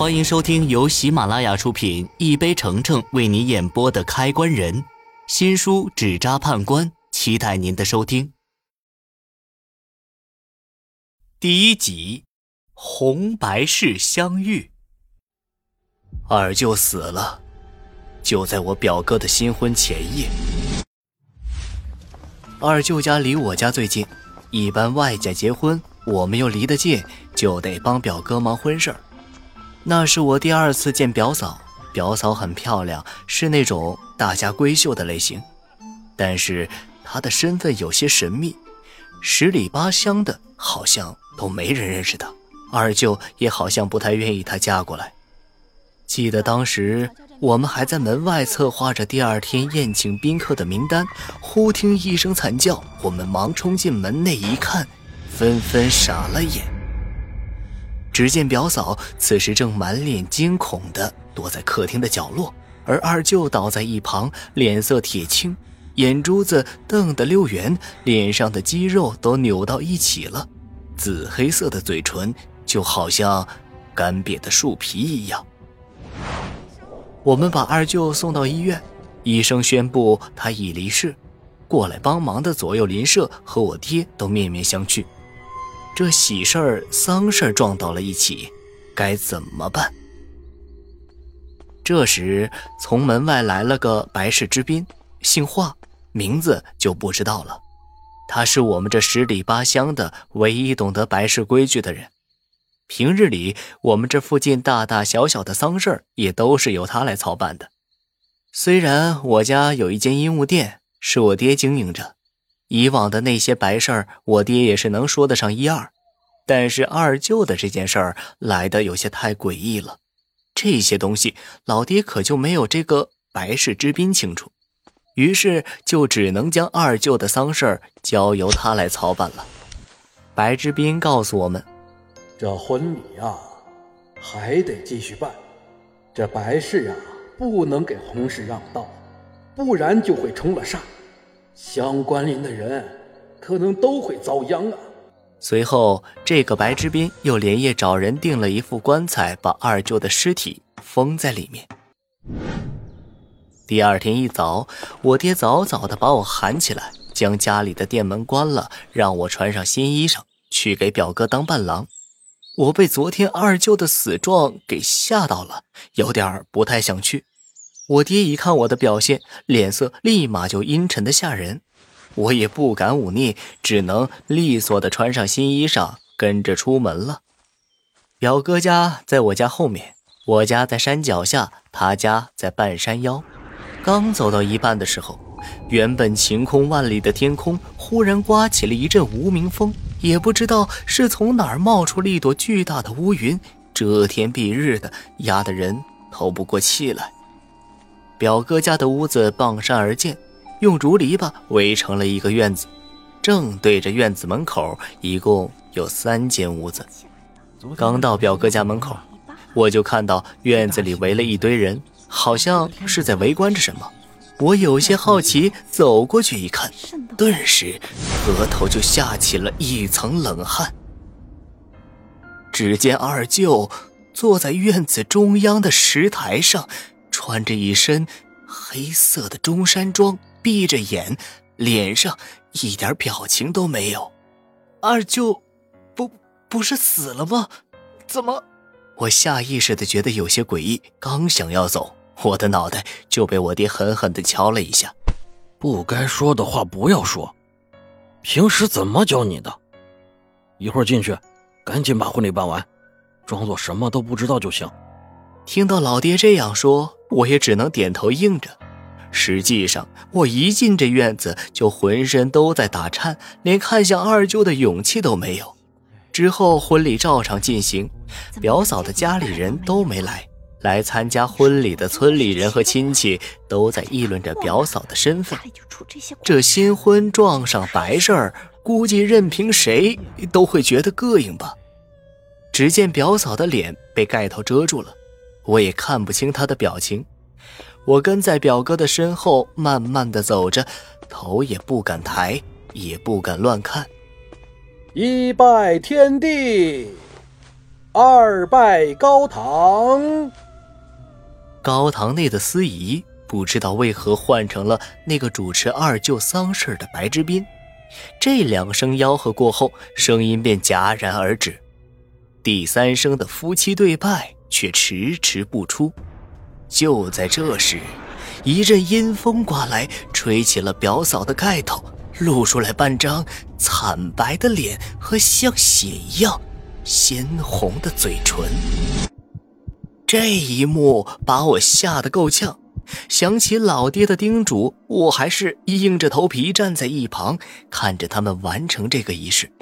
欢迎收听由喜马拉雅出品、一杯橙橙为你演播的《开关人》新书《纸扎判官》，期待您的收听。第一集，红白事相遇。二舅死了，就在我表哥的新婚前夜。二舅家离我家最近，一般外家结婚，我们又离得近，就得帮表哥忙婚事儿。那是我第二次见表嫂，表嫂很漂亮，是那种大家闺秀的类型，但是她的身份有些神秘，十里八乡的好像都没人认识她，二舅也好像不太愿意她嫁过来。记得当时我们还在门外策划着第二天宴请宾客的名单，忽听一声惨叫，我们忙冲进门内一看，纷纷傻了眼。只见表嫂此时正满脸惊恐地躲在客厅的角落，而二舅倒在一旁，脸色铁青，眼珠子瞪得溜圆，脸上的肌肉都扭到一起了，紫黑色的嘴唇就好像干瘪的树皮一样。我们把二舅送到医院，医生宣布他已离世，过来帮忙的左右邻舍和我爹都面面相觑。这喜事儿、丧事儿撞到了一起，该怎么办？这时，从门外来了个白氏之宾，姓华，名字就不知道了。他是我们这十里八乡的唯一懂得白氏规矩的人。平日里，我们这附近大大小小的丧事儿也都是由他来操办的。虽然我家有一间阴物店，是我爹经营着。以往的那些白事儿，我爹也是能说得上一二，但是二舅的这件事儿来的有些太诡异了。这些东西，老爹可就没有这个白氏之宾清楚，于是就只能将二舅的丧事儿交由他来操办了。白之宾告诉我们，这婚礼啊，还得继续办，这白事啊，不能给红氏让道，不然就会冲了煞。相关联的人可能都会遭殃啊！随后，这个白之斌又连夜找人订了一副棺材，把二舅的尸体封在里面。第二天一早，我爹早早的把我喊起来，将家里的店门关了，让我穿上新衣裳去给表哥当伴郎。我被昨天二舅的死状给吓到了，有点不太想去。我爹一看我的表现，脸色立马就阴沉的吓人。我也不敢忤逆，只能利索的穿上新衣裳，跟着出门了。表哥家在我家后面，我家在山脚下，他家在半山腰。刚走到一半的时候，原本晴空万里的天空忽然刮起了一阵无名风，也不知道是从哪儿冒出了一朵巨大的乌云，遮天蔽日的，压得人透不过气来。表哥家的屋子傍山而建，用竹篱笆围成了一个院子，正对着院子门口，一共有三间屋子。刚到表哥家门口，我就看到院子里围了一堆人，好像是在围观着什么。我有些好奇，走过去一看，顿时额头就下起了一层冷汗。只见二舅坐在院子中央的石台上。穿着一身黑色的中山装，闭着眼，脸上一点表情都没有。二舅，不不是死了吗？怎么？我下意识的觉得有些诡异，刚想要走，我的脑袋就被我爹狠狠的敲了一下。不该说的话不要说。平时怎么教你的？一会儿进去，赶紧把婚礼办完，装作什么都不知道就行。听到老爹这样说。我也只能点头应着。实际上，我一进这院子就浑身都在打颤，连看向二舅的勇气都没有。之后婚礼照常进行，表嫂的家里人都没来，来参加婚礼的村里人和亲戚都在议论着表嫂的身份。这新婚撞上白事儿，估计任凭谁都会觉得膈应吧。只见表嫂的脸被盖头遮住了。我也看不清他的表情，我跟在表哥的身后，慢慢的走着，头也不敢抬，也不敢乱看。一拜天地，二拜高堂。高堂内的司仪不知道为何换成了那个主持二舅丧事的白之斌。这两声吆喝过后，声音便戛然而止。第三声的夫妻对拜却迟迟不出。就在这时，一阵阴风刮来，吹起了表嫂的盖头，露出来半张惨白的脸和像血一样鲜红的嘴唇。这一幕把我吓得够呛。想起老爹的叮嘱，我还是硬着头皮站在一旁，看着他们完成这个仪式。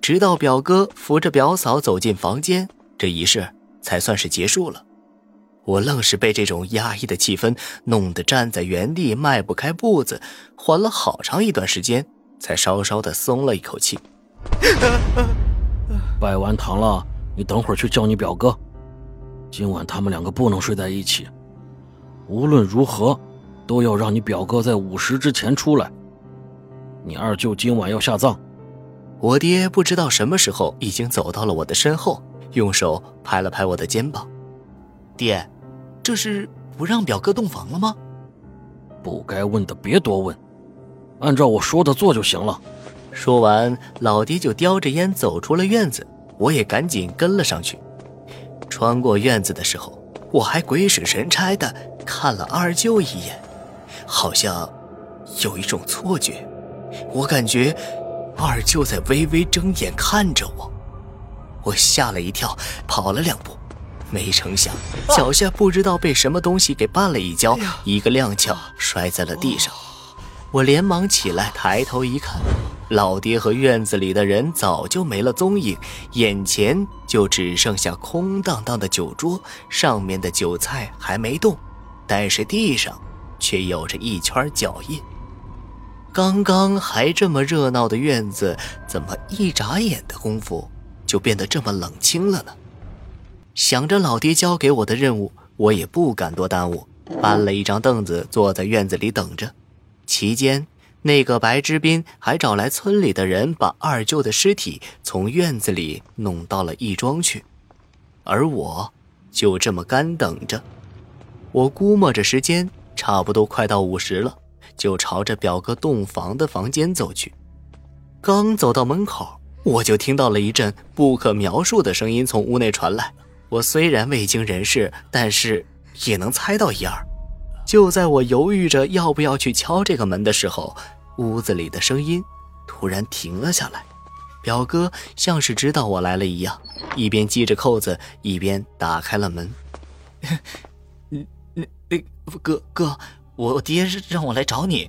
直到表哥扶着表嫂走进房间，这仪式才算是结束了。我愣是被这种压抑的气氛弄得站在原地，迈不开步子，缓了好长一段时间，才稍稍的松了一口气。拜完堂了，你等会儿去叫你表哥。今晚他们两个不能睡在一起。无论如何，都要让你表哥在午时之前出来。你二舅今晚要下葬。我爹不知道什么时候已经走到了我的身后，用手拍了拍我的肩膀。爹，这是不让表哥洞房了吗？不该问的别多问，按照我说的做就行了。说完，老爹就叼着烟走出了院子，我也赶紧跟了上去。穿过院子的时候，我还鬼使神差的。看了二舅一眼，好像有一种错觉，我感觉二舅在微微睁眼看着我，我吓了一跳，跑了两步，没成想脚下不知道被什么东西给绊了一跤，一个踉跄摔在了地上。我连忙起来，抬头一看，老爹和院子里的人早就没了踪影，眼前就只剩下空荡荡的酒桌，上面的酒菜还没动。但是地上却有着一圈脚印。刚刚还这么热闹的院子，怎么一眨眼的功夫就变得这么冷清了呢？想着老爹交给我的任务，我也不敢多耽误，搬了一张凳子坐在院子里等着。期间，那个白之斌还找来村里的人，把二舅的尸体从院子里弄到了义庄去，而我就这么干等着。我估摸着时间差不多快到午时了，就朝着表哥洞房的房间走去。刚走到门口，我就听到了一阵不可描述的声音从屋内传来。我虽然未经人事，但是也能猜到一二。就在我犹豫着要不要去敲这个门的时候，屋子里的声音突然停了下来。表哥像是知道我来了一样，一边系着扣子，一边打开了门。那哥哥，我爹让我来找你，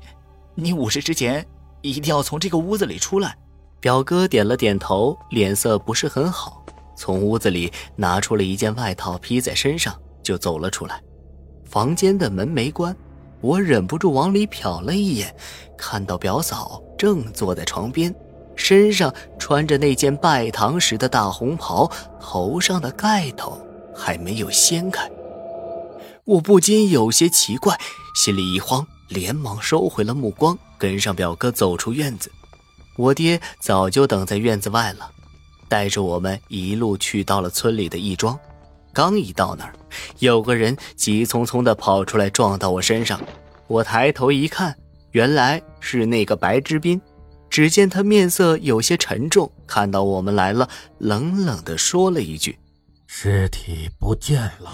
你午时之前一定要从这个屋子里出来。表哥点了点头，脸色不是很好，从屋子里拿出了一件外套披在身上，就走了出来。房间的门没关，我忍不住往里瞟了一眼，看到表嫂正坐在床边，身上穿着那件拜堂时的大红袍，头上的盖头还没有掀开。我不禁有些奇怪，心里一慌，连忙收回了目光，跟上表哥走出院子。我爹早就等在院子外了，带着我们一路去到了村里的义庄。刚一到那儿，有个人急匆匆地跑出来，撞到我身上。我抬头一看，原来是那个白之斌。只见他面色有些沉重，看到我们来了，冷冷地说了一句：“尸体不见了。”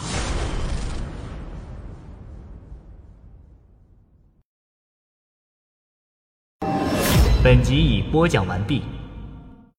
本集已播讲完毕。